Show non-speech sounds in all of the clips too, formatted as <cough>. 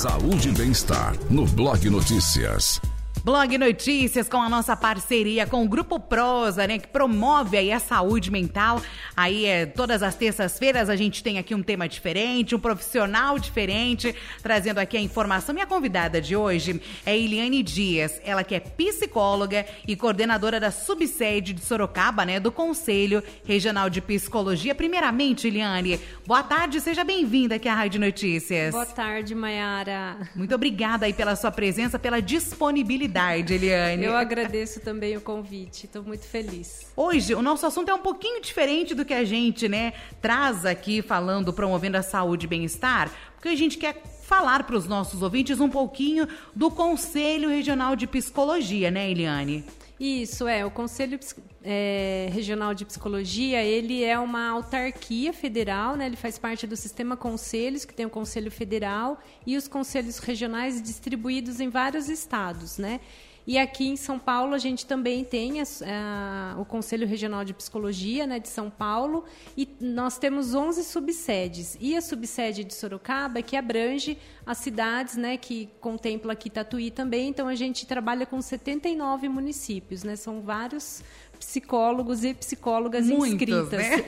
Saúde e bem-estar no Blog Notícias. Blog Notícias com a nossa parceria com o Grupo Prosa, né, que promove aí a saúde mental. Aí é todas as terças-feiras a gente tem aqui um tema diferente, um profissional diferente, trazendo aqui a informação. Minha convidada de hoje é Eliane Dias, ela que é psicóloga e coordenadora da subsede de Sorocaba, né, do Conselho Regional de Psicologia. Primeiramente, Eliane, boa tarde, seja bem-vinda aqui à Rádio Notícias. Boa tarde, Mayara. Muito obrigada aí pela sua presença, pela disponibilidade oportunidade, Eliane. Eu agradeço também o convite, estou muito feliz. Hoje, o nosso assunto é um pouquinho diferente do que a gente, né, traz aqui falando, promovendo a saúde e bem-estar, porque a gente quer falar para os nossos ouvintes um pouquinho do Conselho Regional de Psicologia, né, Eliane? Isso, é. O Conselho é, Regional de Psicologia, ele é uma autarquia federal, né? Ele faz parte do sistema conselhos, que tem o Conselho Federal e os conselhos regionais distribuídos em vários estados, né? E aqui em São Paulo a gente também tem a, a, o Conselho Regional de Psicologia né, de São Paulo e nós temos 11 subsedes. E a subsede de Sorocaba que abrange as cidades né, que contempla aqui Tatuí também. Então a gente trabalha com 79 municípios, né? São vários psicólogos e psicólogas Muitos, inscritas. Né?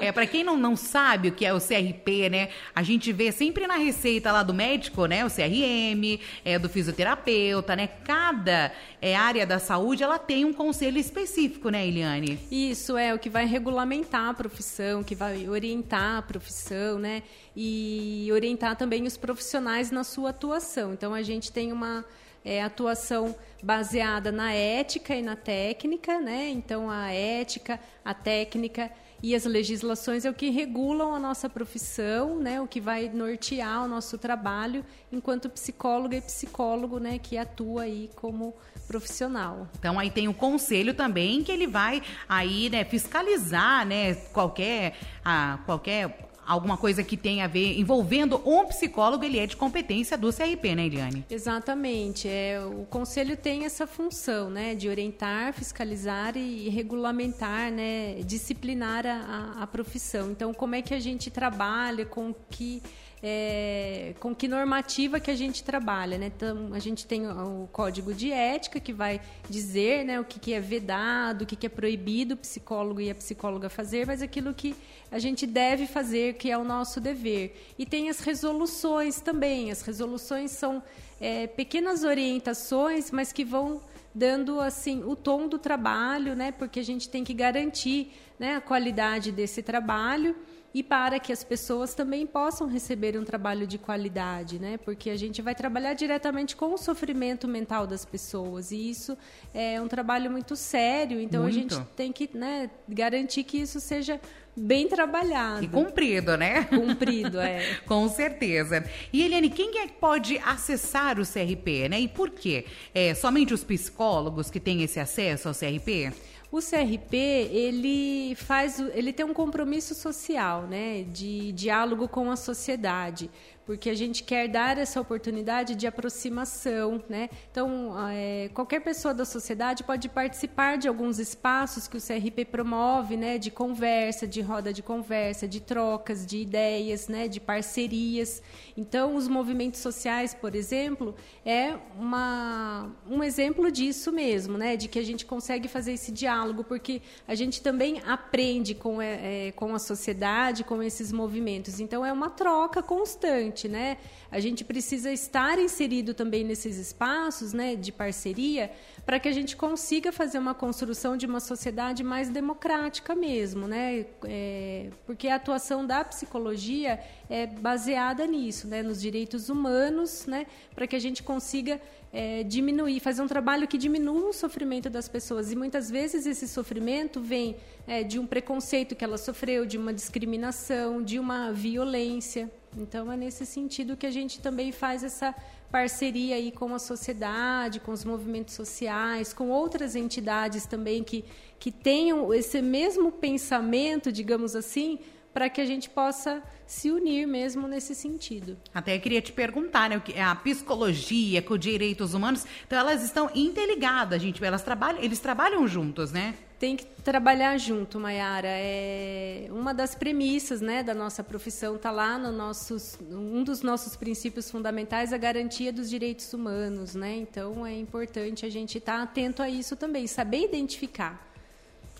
É, é para quem não, não sabe o que é o CRP, né? A gente vê sempre na receita lá do médico, né? O CRM, é do fisioterapeuta, né? Cada é, área da saúde ela tem um conselho específico, né, Eliane? Isso é o que vai regulamentar a profissão, que vai orientar a profissão, né? E orientar também os profissionais na sua atuação. Então a gente tem uma é, atuação baseada na ética e na técnica, né? Então a ética, a técnica e as legislações é o que regulam a nossa profissão, né? O que vai nortear o nosso trabalho enquanto psicóloga e psicólogo, né? Que atua aí como profissional. Então aí tem o conselho também que ele vai aí, né? Fiscalizar, né? Qualquer, a, qualquer alguma coisa que tenha a ver envolvendo um psicólogo, ele é de competência do CRP, né, Eliane? Exatamente. É, o conselho tem essa função, né, de orientar, fiscalizar e regulamentar, né, disciplinar a, a profissão. Então, como é que a gente trabalha, com que é, com que normativa que a gente trabalha, né? Então, a gente tem o código de ética que vai dizer, né, o que, que é vedado, o que, que é proibido o psicólogo e a psicóloga fazer, mas aquilo que a gente deve fazer, que é o nosso dever. E tem as resoluções também. As resoluções são é, pequenas orientações, mas que vão dando assim o tom do trabalho, né? Porque a gente tem que garantir né, a qualidade desse trabalho e para que as pessoas também possam receber um trabalho de qualidade, né? Porque a gente vai trabalhar diretamente com o sofrimento mental das pessoas e isso é um trabalho muito sério. Então muito. a gente tem que né, garantir que isso seja bem trabalhado. E cumprido, né? Cumprido, é. <laughs> Com certeza. E Eliane, quem é que pode acessar o CRP, né? E por quê? É somente os psicólogos que têm esse acesso ao CRP? O CRP, ele faz, ele tem um compromisso social, né, de diálogo com a sociedade porque a gente quer dar essa oportunidade de aproximação, né? Então, é, qualquer pessoa da sociedade pode participar de alguns espaços que o CRP promove, né? De conversa, de roda de conversa, de trocas de ideias, né? De parcerias. Então, os movimentos sociais, por exemplo, é uma, um exemplo disso mesmo, né? De que a gente consegue fazer esse diálogo, porque a gente também aprende com, é, é com a sociedade, com esses movimentos. Então, é uma troca constante né? A gente precisa estar inserido também nesses espaços, né, de parceria, para que a gente consiga fazer uma construção de uma sociedade mais democrática mesmo, né? É, porque a atuação da psicologia é baseada nisso, né, nos direitos humanos, né, para que a gente consiga é, diminuir, fazer um trabalho que diminua o sofrimento das pessoas. E muitas vezes esse sofrimento vem é, de um preconceito que ela sofreu, de uma discriminação, de uma violência. Então é nesse sentido que a gente também faz essa parceria aí com a sociedade, com os movimentos sociais, com outras entidades também que, que tenham esse mesmo pensamento, digamos assim, para que a gente possa se unir mesmo nesse sentido. Até queria te perguntar, né, a psicologia com direitos humanos, então elas estão interligadas, gente, elas trabalham, eles trabalham juntos, né? Tem que trabalhar junto, Mayara. É uma das premissas, né, da nossa profissão está lá no nossos, um dos nossos princípios fundamentais, a garantia dos direitos humanos, né? Então é importante a gente estar tá atento a isso também, saber identificar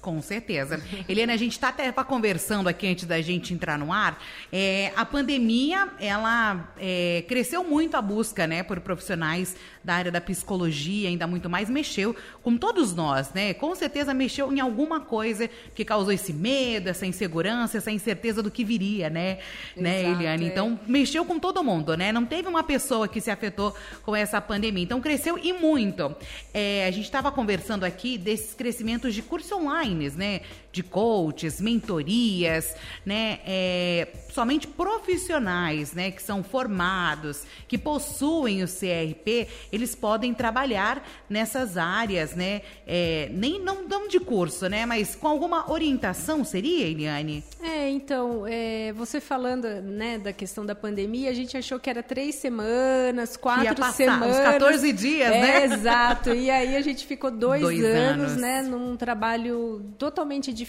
com certeza. Eliana, a gente está até conversando aqui antes da gente entrar no ar. É, a pandemia, ela é, cresceu muito a busca, né, por profissionais da área da psicologia, ainda muito mais, mexeu com todos nós, né? Com certeza mexeu em alguma coisa que causou esse medo, essa insegurança, essa incerteza do que viria, né? né Exato, né, Eliane? É. Então, mexeu com todo mundo, né? Não teve uma pessoa que se afetou com essa pandemia. Então, cresceu e muito. É, a gente estava conversando aqui desses crescimentos de curso online, né? De coaches, mentorias, né? É, somente profissionais, né? Que são formados, que possuem o CRP, eles podem trabalhar nessas áreas, né? É, nem não, não de curso, né? Mas com alguma orientação seria, Eliane? É, então, é, você falando né, da questão da pandemia, a gente achou que era três semanas, quatro passar, semanas. Uns 14 dias, é, né? Exato. E aí a gente ficou dois, dois anos, anos, né? Num trabalho totalmente diferente,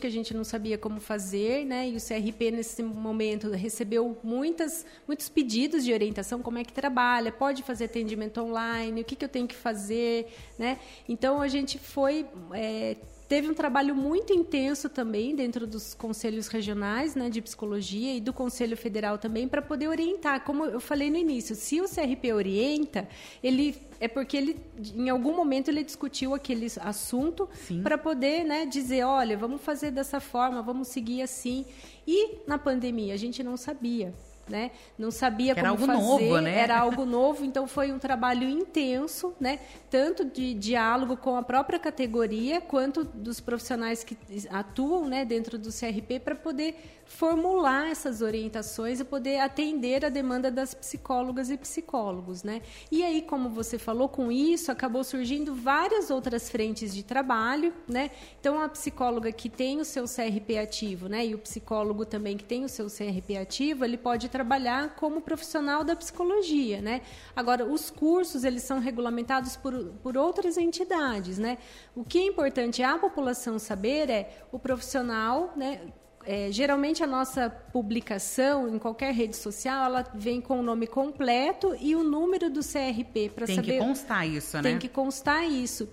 que a gente não sabia como fazer, né? E o CRP, nesse momento, recebeu muitas, muitos pedidos de orientação, como é que trabalha, pode fazer atendimento online, o que, que eu tenho que fazer, né? Então a gente foi é, teve um trabalho muito intenso também dentro dos conselhos regionais né, de psicologia e do Conselho Federal também para poder orientar. Como eu falei no início, se o CRP orienta, ele é porque ele em algum momento ele discutiu aquele assunto para poder né, dizer, olha, vamos fazer dessa forma, vamos seguir assim. E na pandemia a gente não sabia né? Não sabia como algo fazer, novo, né? era <laughs> algo novo, então foi um trabalho intenso, né? Tanto de diálogo com a própria categoria quanto dos profissionais que atuam, né, dentro do CRP para poder formular essas orientações e poder atender a demanda das psicólogas e psicólogos, né? E aí, como você falou, com isso acabou surgindo várias outras frentes de trabalho, né? Então, a psicóloga que tem o seu CRP ativo, né, e o psicólogo também que tem o seu CRP ativo, ele pode trabalhar como profissional da psicologia, né? Agora, os cursos, eles são regulamentados por, por outras entidades, né? O que é importante a população saber é o profissional, né, é, geralmente a nossa publicação em qualquer rede social ela vem com o nome completo e o número do CRP para saber. Tem que constar isso, né? Tem que constar isso.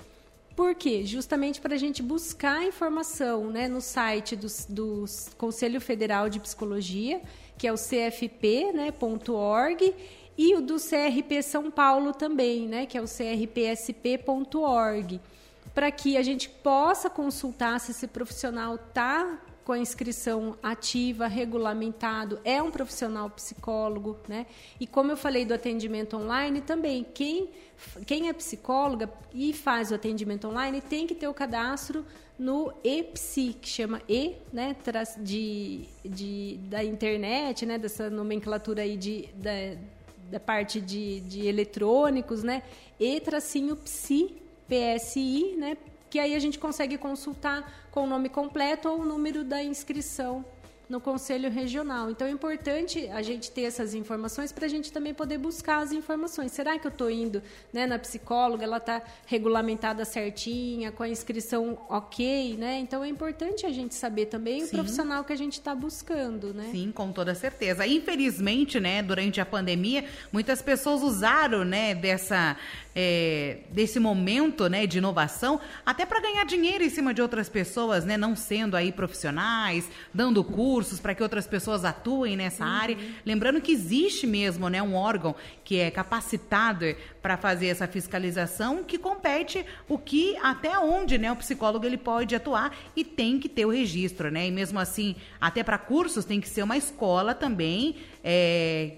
Por quê? Justamente para a gente buscar informação né, no site do, do Conselho Federal de Psicologia, que é o cfp.org, né, e o do CRP São Paulo também, né, que é o crpsp.org, para que a gente possa consultar se esse profissional está com a inscrição ativa, regulamentado, é um profissional psicólogo, né? E como eu falei do atendimento online, também quem, quem é psicóloga e faz o atendimento online tem que ter o cadastro no EPSI, que chama E, né, de, de, da internet, né, dessa nomenclatura aí de, da, da parte de, de eletrônicos, né, E tracinho PSI, né, que aí a gente consegue consultar com o nome completo ou o número da inscrição no Conselho Regional. Então é importante a gente ter essas informações para a gente também poder buscar as informações. Será que eu estou indo né, na psicóloga, ela está regulamentada certinha, com a inscrição ok, né? Então é importante a gente saber também Sim. o profissional que a gente está buscando, né? Sim, com toda certeza. Infelizmente, né, durante a pandemia, muitas pessoas usaram, né, dessa é, desse momento né, de inovação, até para ganhar dinheiro em cima de outras pessoas, né, não sendo aí profissionais, dando cursos para que outras pessoas atuem nessa uhum. área. Lembrando que existe mesmo né, um órgão que é capacitado para fazer essa fiscalização, que compete o que, até onde né, o psicólogo ele pode atuar e tem que ter o registro. Né? E mesmo assim, até para cursos tem que ser uma escola também. É,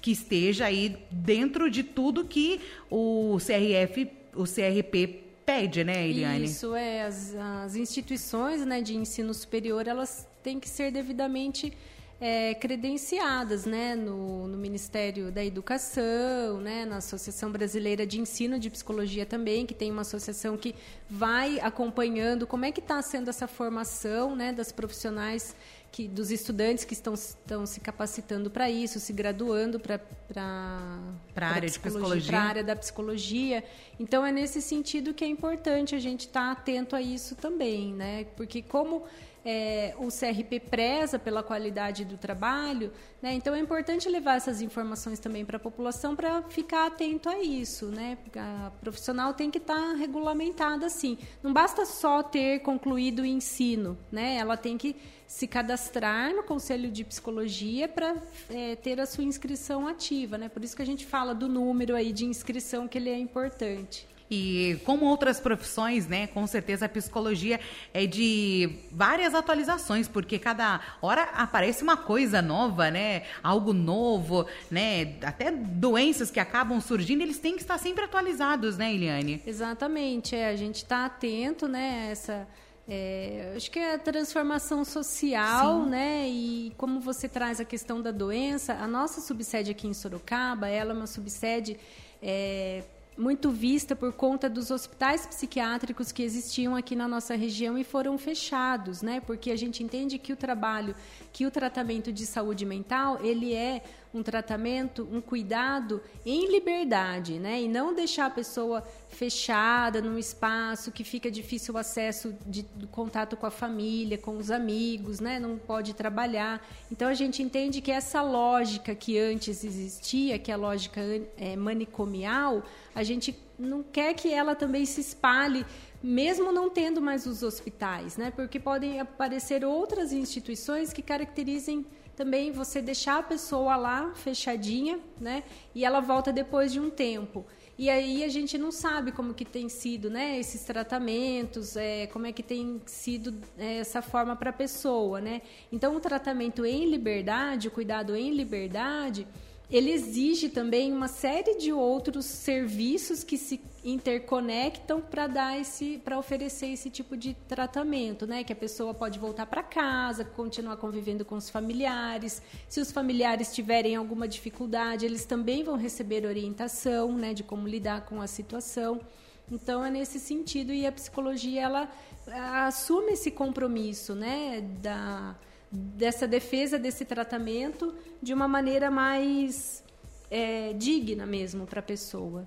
que esteja aí dentro de tudo que o CRF, o CRP pede, né, Eliane? Isso, é. As, as instituições né, de ensino superior, elas têm que ser devidamente é, credenciadas né, no, no, Ministério da Educação, né, na Associação Brasileira de Ensino de Psicologia também, que tem uma associação que vai acompanhando como é que está sendo essa formação né, das profissionais que, dos estudantes que estão, estão se capacitando para isso, se graduando para a área de psicologia. Para área da psicologia. Então, é nesse sentido que é importante a gente estar tá atento a isso também, né? Porque como é, o CRP preza pela qualidade do trabalho, né? então é importante levar essas informações também para a população para ficar atento a isso. Né? A profissional tem que estar tá regulamentada assim. Não basta só ter concluído o ensino, né? ela tem que se cadastrar no Conselho de Psicologia para é, ter a sua inscrição ativa. Né? Por isso que a gente fala do número aí de inscrição, que ele é importante. E como outras profissões, né, com certeza a psicologia é de várias atualizações, porque cada hora aparece uma coisa nova, né, algo novo, né, até doenças que acabam surgindo, eles têm que estar sempre atualizados, né, Eliane? Exatamente, é, a gente está atento, né, essa é, acho que é a transformação social, Sim. né? E como você traz a questão da doença, a nossa subsede aqui em Sorocaba, ela é uma subsede é, muito vista por conta dos hospitais psiquiátricos que existiam aqui na nossa região e foram fechados, né? Porque a gente entende que o trabalho, que o tratamento de saúde mental, ele é um tratamento, um cuidado em liberdade, né? E não deixar a pessoa fechada num espaço que fica difícil o acesso de, contato com a família, com os amigos, né? Não pode trabalhar. Então a gente entende que essa lógica que antes existia, que é a lógica é, manicomial, a gente não quer que ela também se espalhe mesmo não tendo mais os hospitais, né? Porque podem aparecer outras instituições que caracterizem também você deixar a pessoa lá fechadinha, né? E ela volta depois de um tempo. E aí a gente não sabe como que tem sido, né? Esses tratamentos, é, como é que tem sido é, essa forma para a pessoa, né? Então o tratamento em liberdade, o cuidado em liberdade ele exige também uma série de outros serviços que se interconectam para dar esse para oferecer esse tipo de tratamento, né? Que a pessoa pode voltar para casa, continuar convivendo com os familiares. Se os familiares tiverem alguma dificuldade, eles também vão receber orientação, né, de como lidar com a situação. Então é nesse sentido e a psicologia ela assume esse compromisso, né, da dessa defesa desse tratamento de uma maneira mais é, digna mesmo para a pessoa.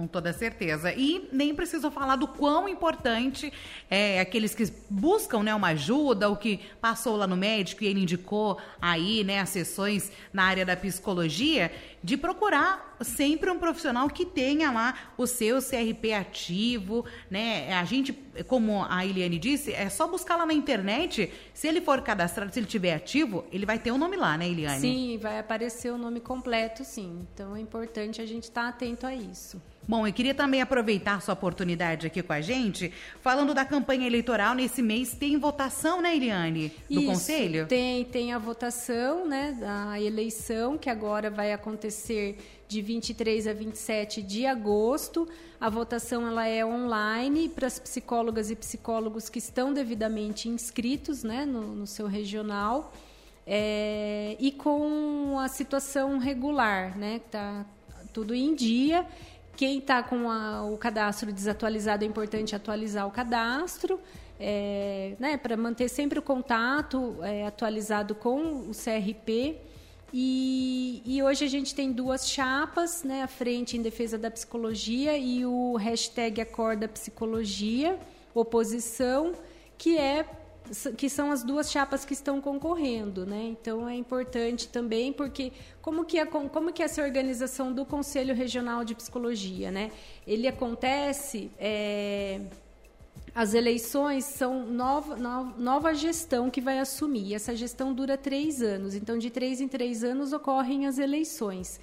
Com toda certeza. E nem preciso falar do quão importante é aqueles que buscam né, uma ajuda, o que passou lá no médico e ele indicou aí né, as sessões na área da psicologia, de procurar sempre um profissional que tenha lá o seu CRP ativo, né? A gente, como a Eliane disse, é só buscar lá na internet. Se ele for cadastrado, se ele tiver ativo, ele vai ter o um nome lá, né, Eliane? Sim, vai aparecer o nome completo, sim. Então é importante a gente estar tá atento a isso. Bom, eu queria também aproveitar sua oportunidade aqui com a gente, falando da campanha eleitoral. Nesse mês tem votação, né, Eliane? Do Isso, Conselho? Tem, tem a votação, né, da eleição, que agora vai acontecer de 23 a 27 de agosto. A votação ela é online para as psicólogas e psicólogos que estão devidamente inscritos né, no, no seu regional. É, e com a situação regular, né? Está tudo em dia quem está com a, o cadastro desatualizado é importante atualizar o cadastro, é, né, para manter sempre o contato é, atualizado com o CRP. E, e, hoje a gente tem duas chapas, né, a frente em defesa da psicologia e o hashtag Acorda Psicologia, oposição, que é que são as duas chapas que estão concorrendo, né? Então é importante também porque como que, a, como que é essa organização do Conselho Regional de Psicologia, né? Ele acontece é, as eleições são nova, nova, nova gestão que vai assumir. Essa gestão dura três anos. Então, de três em três anos ocorrem as eleições.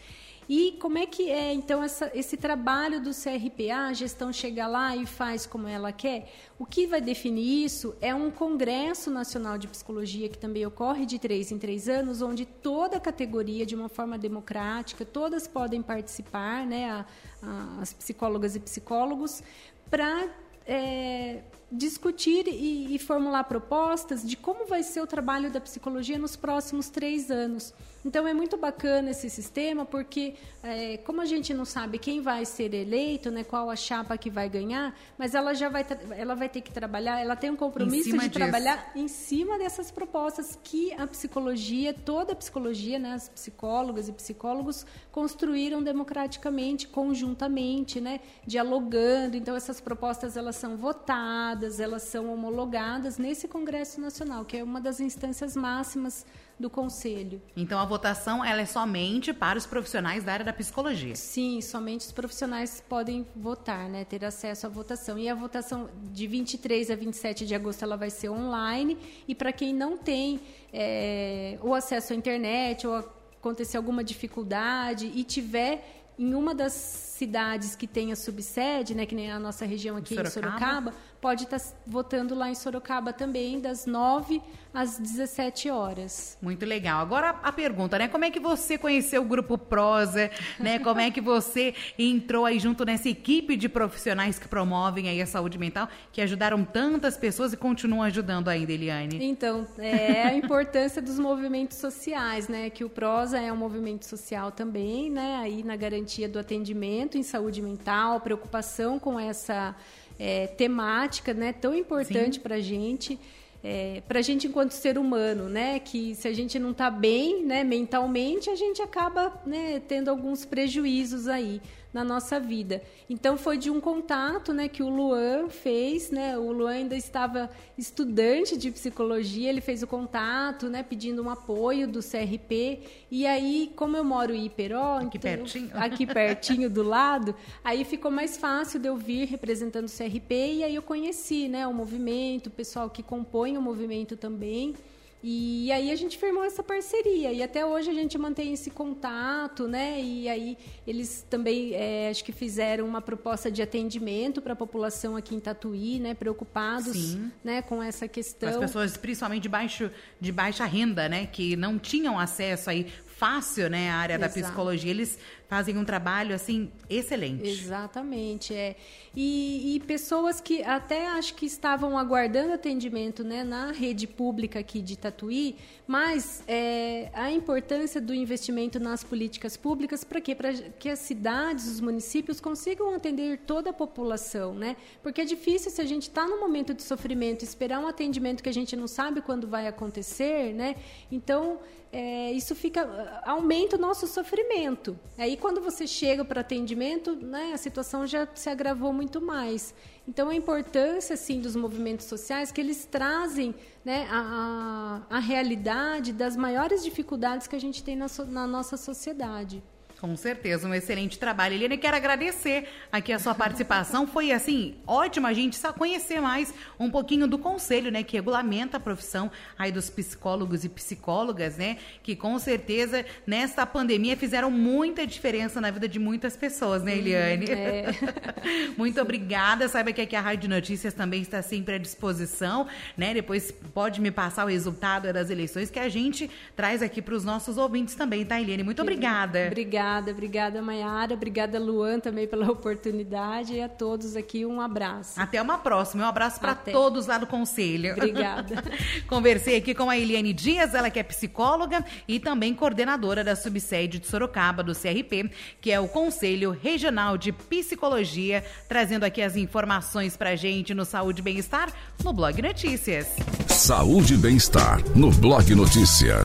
E como é que é, então, essa, esse trabalho do CRPA, a gestão chega lá e faz como ela quer? O que vai definir isso é um Congresso Nacional de Psicologia, que também ocorre de três em três anos, onde toda a categoria, de uma forma democrática, todas podem participar, né, a, a, as psicólogas e psicólogos, para é, discutir e, e, formular propostas de como vai ser o trabalho da psicologia nos próximos três anos. Então é muito bacana esse sistema porque é, como a gente não sabe quem vai ser eleito, né, qual a chapa que vai ganhar, mas ela já vai ela vai ter que trabalhar, ela tem um compromisso de disso. trabalhar em cima dessas propostas que a psicologia, toda a psicologia, né, as psicólogas e psicólogos construíram democraticamente, conjuntamente, né, dialogando. Então essas propostas elas são votadas, elas são homologadas nesse Congresso Nacional, que é uma das instâncias máximas do conselho. Então a votação ela é somente para os profissionais da área da psicologia. Sim, somente os profissionais podem votar, né, ter acesso à votação. E a votação de 23 a 27 de agosto ela vai ser online e para quem não tem é, o acesso à internet ou acontecer alguma dificuldade e tiver em uma das cidades que tem a subsede, né, que nem a nossa região aqui Sorocaba. em Sorocaba, pode estar tá votando lá em Sorocaba também, das 9 às 17 horas. Muito legal. Agora a pergunta, né? Como é que você conheceu o Grupo Prosa, né? Como é que você entrou aí junto nessa equipe de profissionais que promovem aí a saúde mental, que ajudaram tantas pessoas e continuam ajudando ainda, Eliane? Então, é a importância dos movimentos sociais, né? Que o Prosa é um movimento social também, né? Aí na garantia do atendimento em saúde mental, preocupação com essa é, temática, né, tão importante para a gente, é, para a gente enquanto ser humano, né, que se a gente não está bem, né, mentalmente, a gente acaba né, tendo alguns prejuízos aí na nossa vida. Então foi de um contato, né, que o Luan fez, né? O Luan ainda estava estudante de psicologia, ele fez o contato, né, pedindo um apoio do CRP. E aí, como eu moro em Iperó, aqui então, pertinho, <laughs> aqui pertinho do lado, aí ficou mais fácil de eu vir representando o CRP e aí eu conheci, né, o movimento, o pessoal que compõe o movimento também. E aí a gente firmou essa parceria e até hoje a gente mantém esse contato, né? E aí eles também é, acho que fizeram uma proposta de atendimento para a população aqui em Tatuí, né? Preocupados, Sim. né? Com essa questão. As pessoas, principalmente de baixo, de baixa renda, né? Que não tinham acesso aí fácil, né, a área Exato. da psicologia. Eles fazem um trabalho assim excelente. Exatamente, é. E, e, pessoas que até acho que estavam aguardando atendimento, né, na rede pública aqui de Tatuí, mas é, a importância do investimento nas políticas públicas para quê? Para que as cidades, os municípios consigam atender toda a população, né? Porque é difícil se a gente está no momento de sofrimento esperar um atendimento que a gente não sabe quando vai acontecer, né? Então é, isso fica aumenta o nosso sofrimento. Aí quando você chega para atendimento, né, a situação já se agravou muito mais. Então, a importância assim, dos movimentos sociais que eles trazem né, a, a, a realidade das maiores dificuldades que a gente tem na, so, na nossa sociedade. Com certeza, um excelente trabalho. Eliane, quero agradecer aqui a sua participação. Foi, assim, ótimo a gente só conhecer mais um pouquinho do conselho, né, que regulamenta a profissão aí dos psicólogos e psicólogas, né, que com certeza nesta pandemia fizeram muita diferença na vida de muitas pessoas, né, Eliane? É. <laughs> Muito obrigada. Saiba que aqui a Rádio Notícias também está sempre à disposição, né? Depois pode me passar o resultado das eleições que a gente traz aqui para os nossos ouvintes também, tá, Eliane? Muito obrigada. Obrigada Obrigada, obrigada, Mayara. Obrigada, Luan, também pela <laughs> oportunidade. E a todos aqui, um abraço. Até uma próxima. Um abraço para todos lá do Conselho. Obrigada. <laughs> Conversei aqui com a Eliane Dias, ela que é psicóloga e também coordenadora da subsede de Sorocaba, do CRP, que é o Conselho Regional de Psicologia, trazendo aqui as informações para gente no Saúde e Bem-Estar no Blog Notícias. Saúde e Bem-Estar no Blog Notícias.